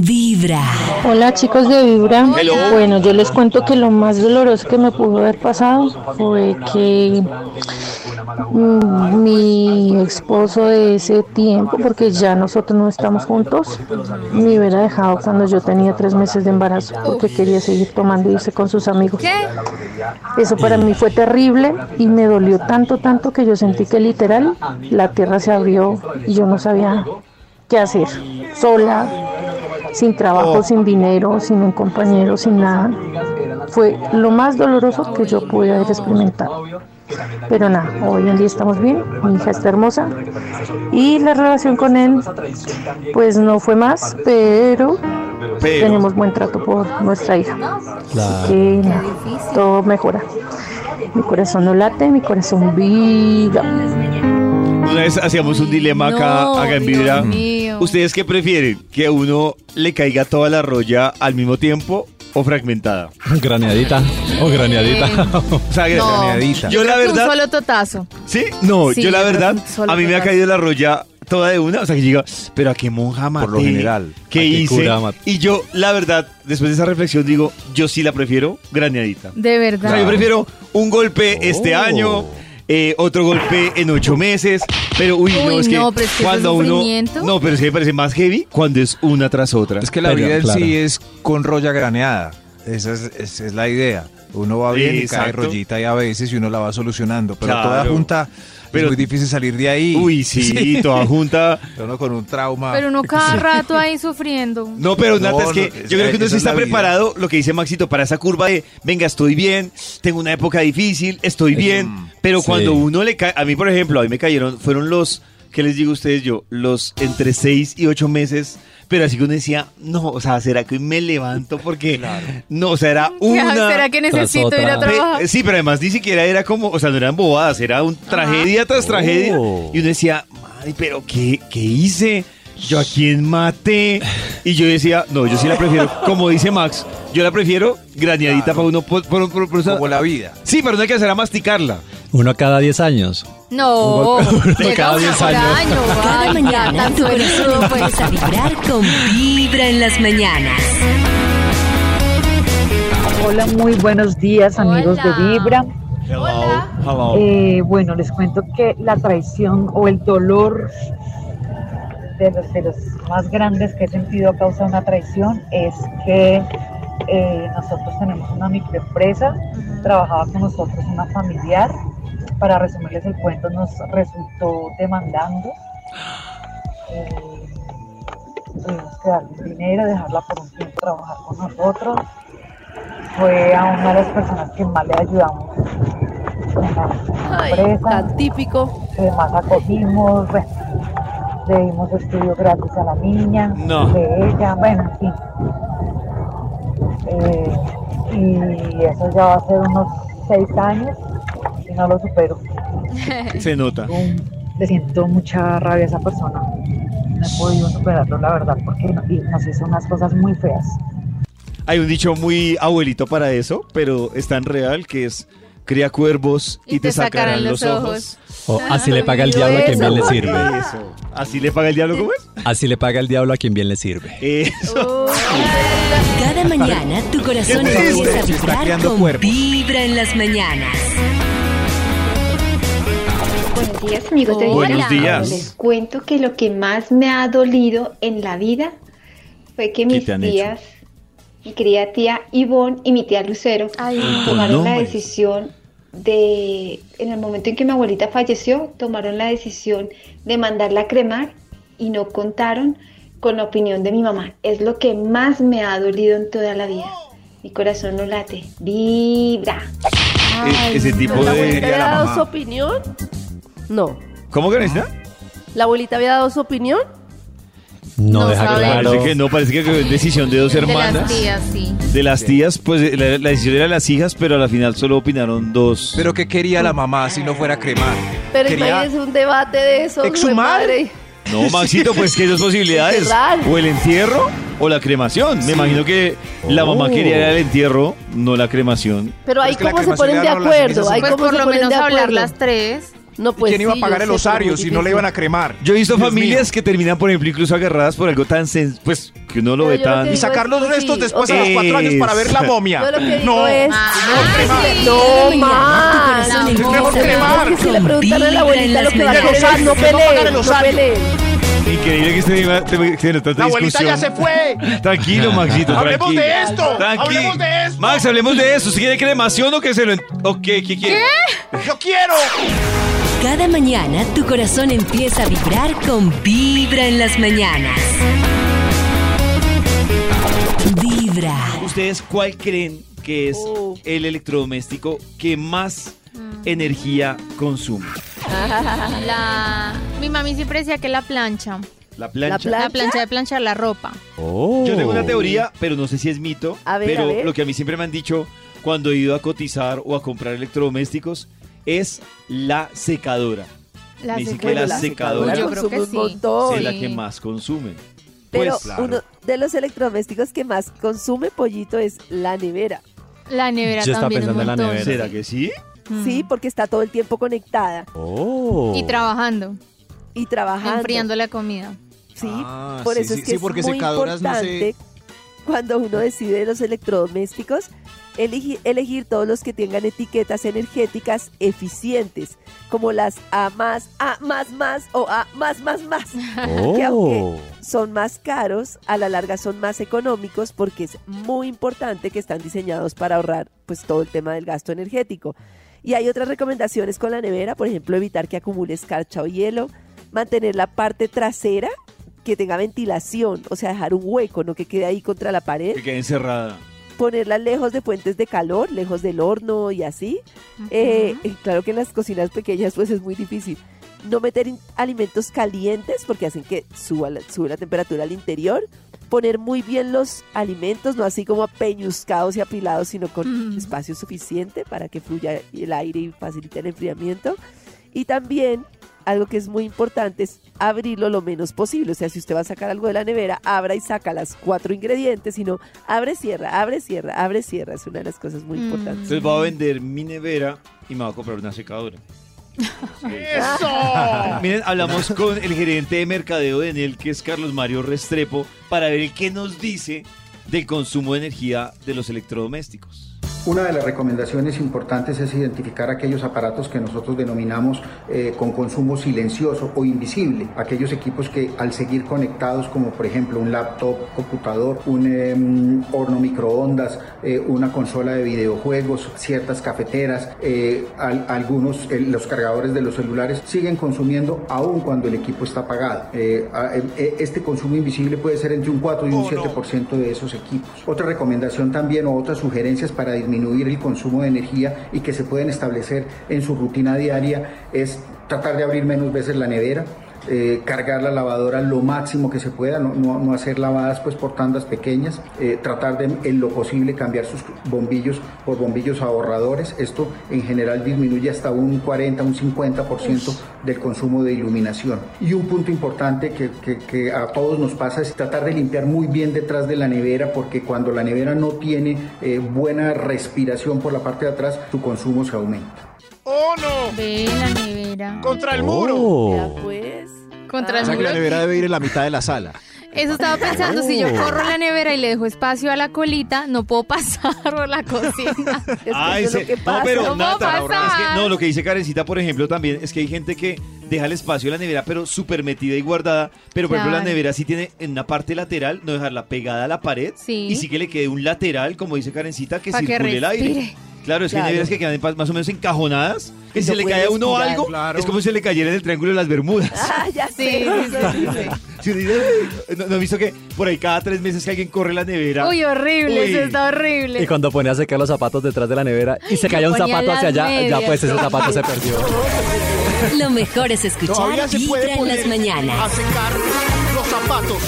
Vibra. Hola chicos de Vibra. Bueno, yo les cuento que lo más doloroso que me pudo haber pasado fue que mm, mi esposo de ese tiempo, porque ya nosotros no estamos juntos, me hubiera dejado cuando yo tenía tres meses de embarazo porque quería seguir tomando y irse con sus amigos. Eso para mí fue terrible y me dolió tanto, tanto que yo sentí que literal la tierra se abrió y yo no sabía qué hacer. Sola, sin trabajo, sin dinero, sin un compañero, sin nada. Fue lo más doloroso que yo pude haber experimentado. Pero nada, hoy en día estamos bien, mi hija está hermosa y la relación con él pues no fue más, pero, tenemos buen trato por nuestra hija. Así que nada, todo mejora. Mi corazón no late, mi corazón vibra. Una vez hacíamos un dilema acá, No, acá en Dios Vibra. mío. ¿Ustedes qué prefieren? ¿Que a uno le caiga toda la roya al mismo tiempo o fragmentada? Graneadita o graneadita. O sea, No. graneadita. Yo la Un verdad... solo totazo. ¿Sí? No, Sí, yo la yo creo verdad, que un solo a mí me ha caído la roya toda de una, o sea que llega, pero a qué monja maté, lo general, ¿qué ¿a qué hice? cura maté? Y yo, la verdad, después de esa reflexión digo, yo sí la prefiero graneadita. De O verdad. sea, yo prefiero un golpe este Oh. año, eh, otro golpe en ocho meses, pero uy, no, es que no, pero es que cuando uno... No, pero es que me parece más heavy cuando es una tras otra. Es que la Pero, vida en claro. sí es con roya graneada. Esa es, esa es la idea. Uno va bien y cae rollita y a veces y uno la va solucionando. Pero Claro. toda junta Pero- es muy difícil salir de ahí. Uy, sí, toda junta. Uno con un trauma. Pero uno cada rato ahí sufriendo. No, pero No, Nata, es que no, yo creo que uno sí es está preparado, lo que dice Maxito, para esa curva de, venga, estoy bien, tengo una época difícil, estoy bien, pero Sí. cuando uno le cae, a mí por ejemplo, a mí me cayeron, fueron los, ¿qué les digo a ustedes yo? Los entre seis y ocho meses, pero así que uno decía, no, o sea, ¿será que hoy me levanto? Porque, no, o sea, era una... ¿Será que necesito ir a otra. trabajar? Pe- Sí, pero además ni siquiera era como, o sea, no eran bobadas, era un tragedia tras tragedia. Oh. Y uno decía, madre, pero ¿qué, qué hice? ¿Yo a quién maté? Y yo decía, no, yo sí la prefiero, como dice Max, yo la prefiero graneadita para uno. Por, por- por- por- Como la vida. Sí, pero no hay que hacer a masticarla. Uno cada 10 años. No, cada una 10 por años. año. Cada Ay, mañana ya, tu corazón empieza a vibrar con Vibra en las mañanas. Hola, muy buenos días amigos Hola. de Vibra. Hola. Eh, bueno, les cuento que la traición o el dolor de los, de los más grandes que he sentido a causa de una traición es que eh, nosotros tenemos una microempresa, trabajaba con nosotros una familiar, para resumirles el cuento nos resultó demandando. Eh, tuvimos que darle dinero, dejarla por un tiempo trabajar con nosotros. Fue a una de las personas que más le ayudamos en la Ay, empresa tan típico. que más acogimos, bueno, le dimos estudio gratis a la niña, No. de ella, bueno, en fin. Eh, y eso ya va a ser unos seis años no lo supero. Se nota. Le siento mucha rabia a esa persona. No he podido superarlo, la verdad, porque no- y nos hizo unas cosas muy feas. Hay un dicho muy abuelito para eso, pero es tan real que es cría cuervos y, te sacarán los ojos. O así le paga el diablo a quien bien le sirve. Eso. ¿Así le paga el diablo cómo es? Así le paga el diablo a quien bien le sirve. Eso. Cada mañana tu corazón empieza a vibrar con cuervos. Vibra en las mañanas. Buenos días, amigos de Buenos días. Les cuento que lo que más me ha dolido en la vida fue que mis hecho? tías, mi querida tía Ivonne y mi tía Lucero, Ay, no. tomaron la decisión de, en el momento en que mi abuelita falleció, tomaron la decisión de mandarla a cremar y no contaron con la opinión de mi mamá. Es lo que más me ha dolido en toda la vida. Mi corazón no late, vibra. E- ese tipo ¿La de... la dado su opinión? No. ¿Cómo que necesita? ¿La abuelita había dado su opinión? No, No deja sabe. claro. Parece que no, parece que fue decisión de dos De hermanas. las tías, sí. De las tías, pues eh, la, la decisión era de las hijas, pero a la final solo opinaron dos. Pero ¿qué quería la mamá si no fuera a cremar? Pero Quería- imagínese un debate de eso. ¿Exhumar? No, Maxito, pues que hay dos posibilidades. O el entierro o la cremación. Me imagino que la mamá Oh. quería el entierro, no la cremación. Pero ahí es que la cómo se ponen de le las acuerdo. cenizas Ahí Pues cómo por se lo ponen menos de hablar acuerdo. las tres. No, ¿Y pues quién iba a sí, pagar yo el sé, pero osario muy si no le difícil. iban a cremar? Yo he visto Dios familias mío. que terminan, por ejemplo, incluso agarradas por algo tan sen- pues que uno lo Pero ve yo lo tan que Y sacar los es, restos sí, después a los cuatro años para ver la momia. Yo lo que digo no, es. No más. es mejor a cremar. Si le con preguntan a la vibra en abuelita lo las que va a mañanas. querer, no Que no pagar peleen, el no osario. peleen. Increíble que este tema te- tiene tanta La abuelita ya se fue. Tranquilo, Maxito, Hablemos tranquilo. de esto. Tranquilo. Hablemos de esto. Max, hablemos de eso. ¿Si quiere cremación o que se lo... en- ¿O qué? ¿Qué quiere? Yo quiero. Cada mañana tu corazón empieza a vibrar con Vibra en las mañanas. Vibra. ¿Ustedes cuál creen que es Oh. el electrodoméstico que más energía consume? La... Mi mami siempre decía que la plancha. La plancha. La La plancha de planchar la ropa. Yo tengo una teoría, pero no sé si es mito. A ver, pero a ver. lo que a mí siempre me han dicho cuando he ido a cotizar o a comprar electrodomésticos es la secadora. La secadora. que la secadora Yo creo que sí. montón. es la que más consume. Pero Pues, claro. uno de los electrodomésticos que más consume pollito es la nevera. La nevera Yo estaba también un pensando en la nevera. ¿Será que sí? Mm. Sí, porque está todo el tiempo conectada Oh. Y trabajando, y trabajando. enfriando la comida. Sí, Ah, por sí, eso sí, es que sí, es porque muy secadoras no importante cuando uno decide los electrodomésticos elegi- elegir todos los que tengan etiquetas energéticas eficientes, como las A más, A más más o A más más más. que aunque Oh. son más caros, a la larga son más económicos porque es muy importante que están diseñados para ahorrar pues todo el tema del gasto energético. Y hay otras recomendaciones con la nevera, por ejemplo, evitar que acumule escarcha o hielo, mantener la parte trasera que tenga ventilación, o sea, dejar un hueco, no que quede ahí contra la pared, Que quede encerrada. Ponerla lejos de fuentes de calor, lejos del horno y así. Eh, eh, claro que en las cocinas pequeñas pues es muy difícil. No meter alimentos calientes porque hacen que suba la, sube la temperatura al interior. Poner muy bien los alimentos, no así como apeñuscados y apilados, sino con espacio suficiente para que fluya el aire y facilite el enfriamiento. Y también, algo que es muy importante es abrirlo lo menos posible. O sea, si usted va a sacar algo de la nevera, abra y saca las cuatro ingredientes, sino abre, cierra, abre, cierra, abre, cierra. Es una de las cosas muy Mm. importantes. Entonces voy a vender mi nevera y me voy a comprar una secadora. ¡Eso! Miren, hablamos con el gerente de mercadeo de Enel, que es Carlos Mario Restrepo, para ver qué nos dice del consumo de energía de los electrodomésticos. Una de las recomendaciones importantes es identificar aquellos aparatos que nosotros denominamos eh, con consumo silencioso o invisible, aquellos equipos que al seguir conectados, como por ejemplo un laptop, computador, un em, horno microondas, eh, una consola de videojuegos, ciertas cafeteras, eh, al- algunos, los cargadores de los celulares, siguen consumiendo aún cuando el equipo está apagado. Este consumo invisible puede ser entre un 4 y un Oh, no. 7% de esos equipos. Otra recomendación también o otras sugerencias para disminuir el consumo de energía y que se pueden establecer en su rutina diaria es tratar de abrir menos veces la nevera, eh, cargar la lavadora lo máximo que se pueda, no, no- no hacer lavadas pues por tandas pequeñas, eh, tratar de en lo posible cambiar sus bombillos por bombillos ahorradores. Esto en general disminuye hasta un 40, un 50% del consumo de iluminación. Y un punto importante que, que- que a todos nos pasa es tratar de limpiar muy bien detrás de la nevera porque cuando la nevera no tiene eh, buena respiración por la parte de atrás, su consumo se aumenta. ¡Oh, no! Ve la nevera. Contra el muro. Oh. Ya pues. Contra O sea el que la muro. nevera debe ir en la mitad de la sala. Eso estaba pensando, si yo Oh. corro la nevera y le dejo espacio a la colita, no puedo pasar por la cocina. Es que Ay, eso se- es lo que no, pasa. pero ¿Cómo Nata, pasa? es que- no, lo que dice Karencita, por ejemplo, también es que hay gente que deja el espacio de la nevera, pero súper metida y guardada. Pero, por ejemplo, la Claro. nevera sí tiene en una parte lateral, no dejarla pegada a la pared. Sí. Y sí que le quede un lateral, como dice Karencita, que Pa' que circule el aire. respire. Claro, es que hay Claro. neveras que quedan más o menos encajonadas. Que Y si no se le cae a uno respirar. algo, Claro. es como si se le cayera en el triángulo de las Bermudas. Ah, ya Sí, sé. sí, sí, ¿no, no he visto que por ahí cada tres meses que alguien corre la nevera? Uy, horrible, Uy. eso está horrible. Y cuando pone a secar los zapatos detrás de la nevera y se caía un zapato hacia allá, ya pues ese zapato se perdió. Lo mejor es escuchar Vibra en las mañanas. a secar los zapatos.